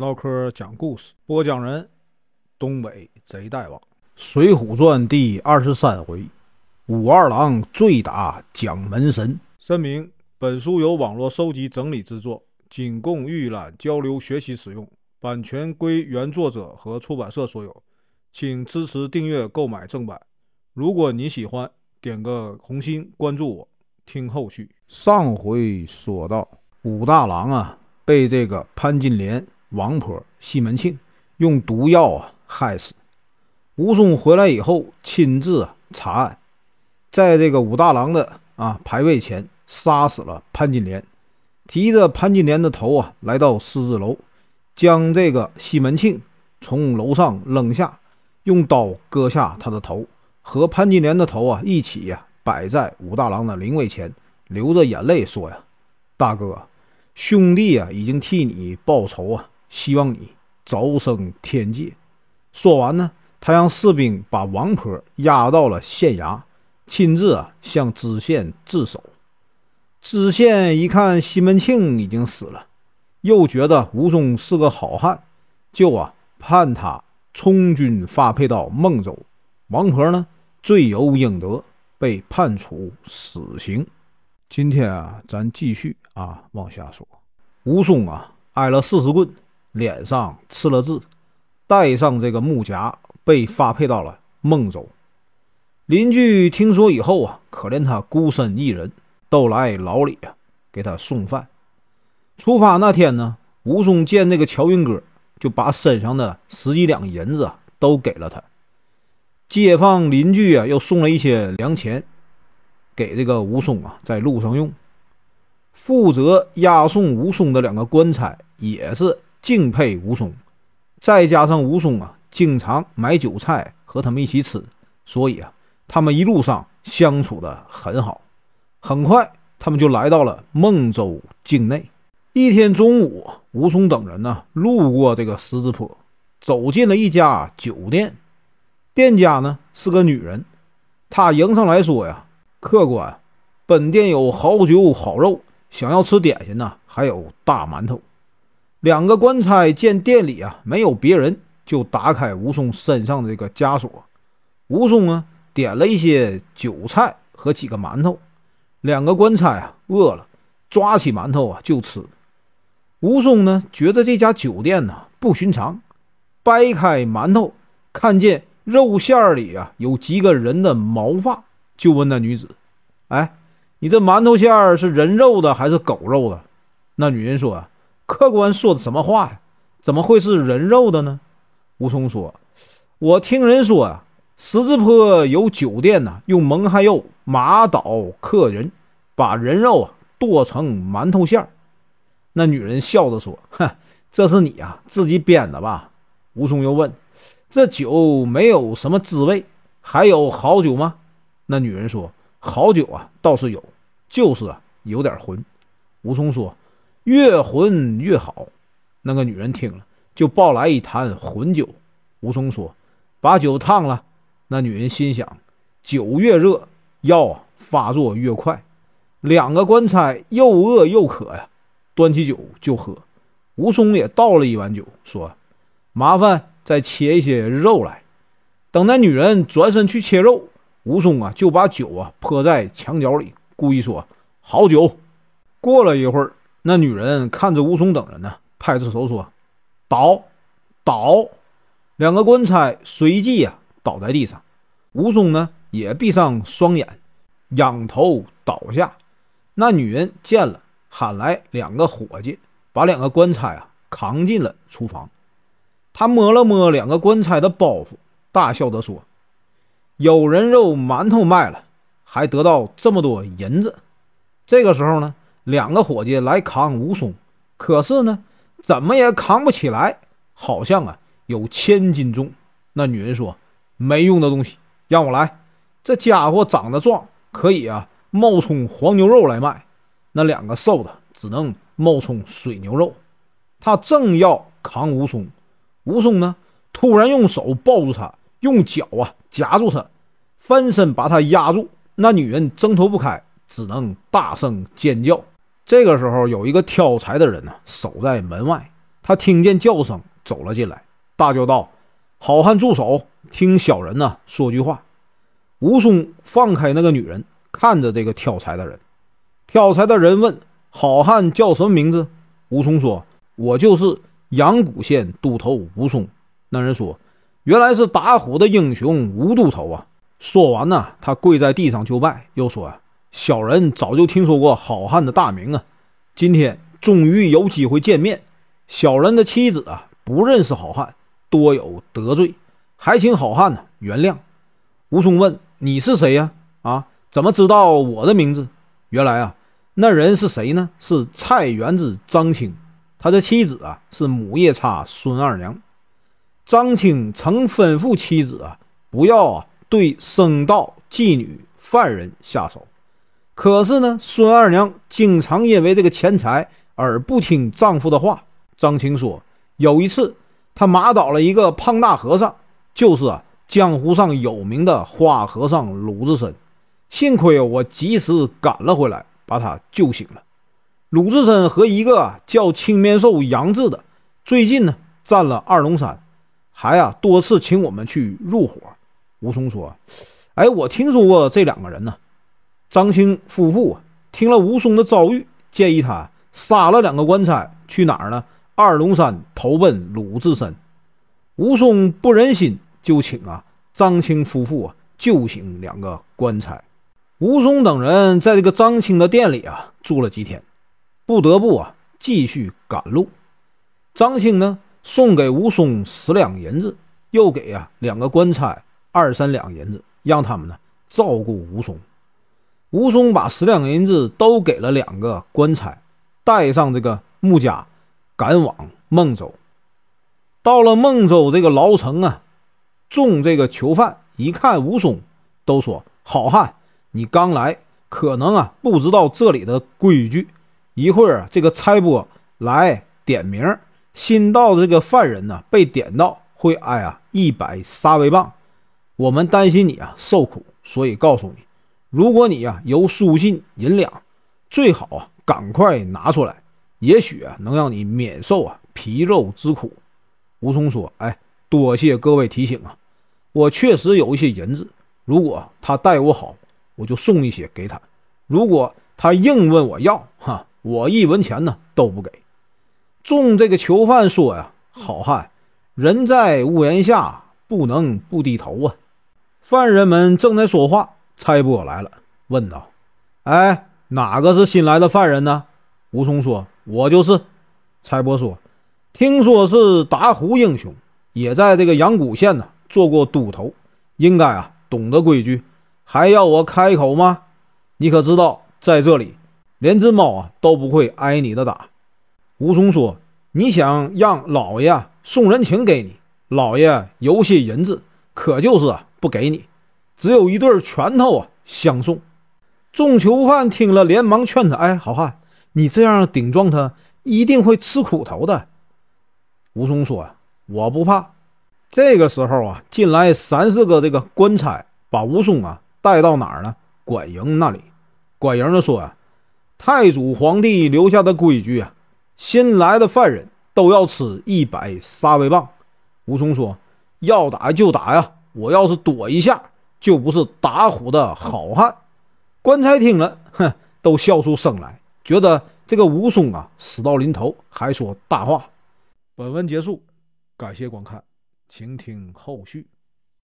唠嗑讲故事，播讲人：东北贼大王，《水浒传》第二十三回，武二郎醉打蒋门神。声明：本书由网络收集整理制作，仅供预览、交流、学习使用，版权归原作者和出版社所有，请支持订阅、购买正版。如果你喜欢，点个红心，关注我，听后续。上回说到，武大郎啊，被这个潘金莲。王婆西门庆用毒药啊害死武松回来以后，亲自查案，在这个武大郎的啊牌位前杀死了潘金莲，提着潘金莲的头啊来到狮子楼，将这个西门庆从楼上扔下，用刀割下他的头，和潘金莲的头啊一起呀摆在武大郎的灵位前，流着眼泪说呀：“大哥，兄弟啊已经替你报仇啊。”希望你早生天界。说完呢，他让士兵把王婆押到了县衙，亲自啊向知县自首。知县一看西门庆已经死了，又觉得武松是个好汉，就啊判他从军发配到孟州。王婆呢罪有应得，被判处死刑。今天啊，咱继续啊往下说。武松啊挨了四十棍。脸上刺了字，带上这个木匣，被发配到了孟州。邻居听说以后啊，可怜他孤身一人，都来牢里啊给他送饭。出发那天呢，武松见那个乔云哥，就把身上的十几两银子都给了他。街坊邻居啊，又送了一些粮钱给这个武松啊，在路上用。负责押送武松的两个官差也是。敬佩武松，再加上武松啊，经常买酒菜和他们一起吃，所以啊，他们一路上相处的很好。很快，他们就来到了孟州境内。一天中午，武松等人呢路过这个十字坡，走进了一家酒店。店家呢是个女人，她迎上来说呀：“客官，本店有好酒好肉，想要吃点心呢，还有大馒头。”两个官差见店里啊没有别人，就打开武松身上的这个枷锁。武松啊点了一些酒菜和几个馒头。两个官差啊饿了，抓起馒头啊就吃。武松呢觉得这家酒店呢不寻常，掰开馒头，看见肉馅里啊有几个人的毛发，就问那女子：“哎，你这馒头馅是人肉的还是狗肉的？”那女人说。客官说的什么话呀？怎么会是人肉的呢？武松说：“我听人说啊，十字坡有酒店呢，用蒙汗药麻倒客人，把人肉啊剁成馒头馅儿。”那女人笑着说：“哼，这是你啊自己编的吧？”武松又问：“这酒没有什么滋味，还有好酒吗？”那女人说：“好酒啊倒是有，就是啊有点浑。”武松说。越浑越好。那个女人听了，就抱来一坛浑酒。武松说：“把酒烫了。”那女人心想：“酒越热，药啊发作越快。”两个官差又饿又渴呀，端起酒就喝。武松也倒了一碗酒，说：“麻烦再切一些肉来。”等那女人转身去切肉，武松啊就把酒啊泼在墙角里，故意说：“好酒。”过了一会儿。那女人看着武松等人呢，拍着手说：“倒，倒！”两个官差随即呀倒在地上。武松呢也闭上双眼，仰头倒下。那女人见了，喊来两个伙计，把两个官差啊扛进了厨房。他摸了摸两个官差的包袱，大笑着说：“有人肉馒头卖了，还得到这么多银子。”这个时候呢。两个伙计来扛武松，可是呢，怎么也扛不起来，好像啊有千斤重。那女人说：“没用的东西，让我来。这家伙长得壮，可以啊冒充黄牛肉来卖；那两个瘦的，只能冒充水牛肉。”他正要扛武松，武松呢突然用手抱住他，用脚啊夹住他，翻身把他压住。那女人挣脱不开，只能大声尖叫。这个时候，有一个挑柴的人呢，守在门外。他听见叫声，走了进来，大叫道：“好汉住手！听小人呢说句话。”吴松放开那个女人，看着这个挑柴的人。挑柴的人问：“好汉叫什么名字？”吴松说：“我就是阳谷县都头吴松。”那人说：“原来是打虎的英雄吴都头啊！”说完呢，他跪在地上就拜，又说：“呀，小人早就听说过好汉的大名啊，今天终于有机会见面。小人的妻子啊，不认识好汉，多有得罪，还请好汉呢原谅。”吴松问：“你是谁呀？啊，怎么知道我的名字？”原来啊，那人是谁呢？是菜园子张青，他的妻子啊是母夜叉孙二娘。张青曾吩咐妻子啊，不要啊。对僧道、妓女、犯人下手，可是呢，孙二娘经常因为这个钱财而不听丈夫的话。张青说，有一次她麻倒了一个胖大和尚，就是啊江湖上有名的花和尚鲁智深，幸亏我及时赶了回来，把他救醒了。鲁智深和一个叫青面兽杨志的，最近呢占了二龙山，还啊多次请我们去入伙。吴松说：“哎，我听说过这两个人呢。张青夫妇啊，听了吴松的遭遇，建议他杀了两个官差，去哪儿呢？二龙山投奔鲁智深。吴松不忍心，就请啊张青夫妇啊救醒两个官差。吴松等人在这个张青的店里啊住了几天，不得不啊继续赶路。张青呢，送给吴松十两银子，又给啊两个官差。”二三两银子，让他们呢照顾吴松。吴松把十两银子都给了两个官差，带上这个木枷，赶往孟州。到了孟州这个牢城啊，众这个囚犯一看吴松，都说：“好汉，你刚来，可能啊不知道这里的规矩。一会儿这个差拨来点名，新到的这个犯人呢被点到，会挨啊一百杀威棒。”我们担心你啊受苦，所以告诉你，如果你呀有书信银两，最好啊赶快拿出来，也许啊能让你免受啊皮肉之苦。吴松说：“哎，多谢各位提醒啊，我确实有一些银子，如果他待我好，我就送一些给他；如果他硬问我要，哈，我一文钱呢都不给。”众这个囚犯说：“呀，好汉，人在屋檐下，不能不低头啊。”犯人们正在说话，差拨来了，问道：“哎，哪个是新来的犯人呢？”吴松说：“我就是。”蔡伯说：“听说是打虎英雄，也在这个阳谷县呢做过都头，应该啊懂得规矩，还要我开口吗？你可知道，在这里连只猫啊都不会挨你的打。”吴松说：“你想让老爷送人情给你，老爷有些银子，可就是啊。”不给你，只有一对拳头啊相送。众囚犯听了，连忙劝他：“哎，好汉，你这样顶撞他，一定会吃苦头的。”吴松说：“我不怕。”这个时候啊，进来三四个这个官差，把吴松啊带到哪儿呢？管营那里。管营的说：“啊，太祖皇帝留下的规矩啊，新来的犯人都要吃一百杀威棒。”吴松说：“要打就打呀。”我要是躲一下，就不是打虎的好汉。官差听了，哼，都笑出声来，觉得这个武松啊，死到临头还说大话。本文结束，感谢观看，请听后续。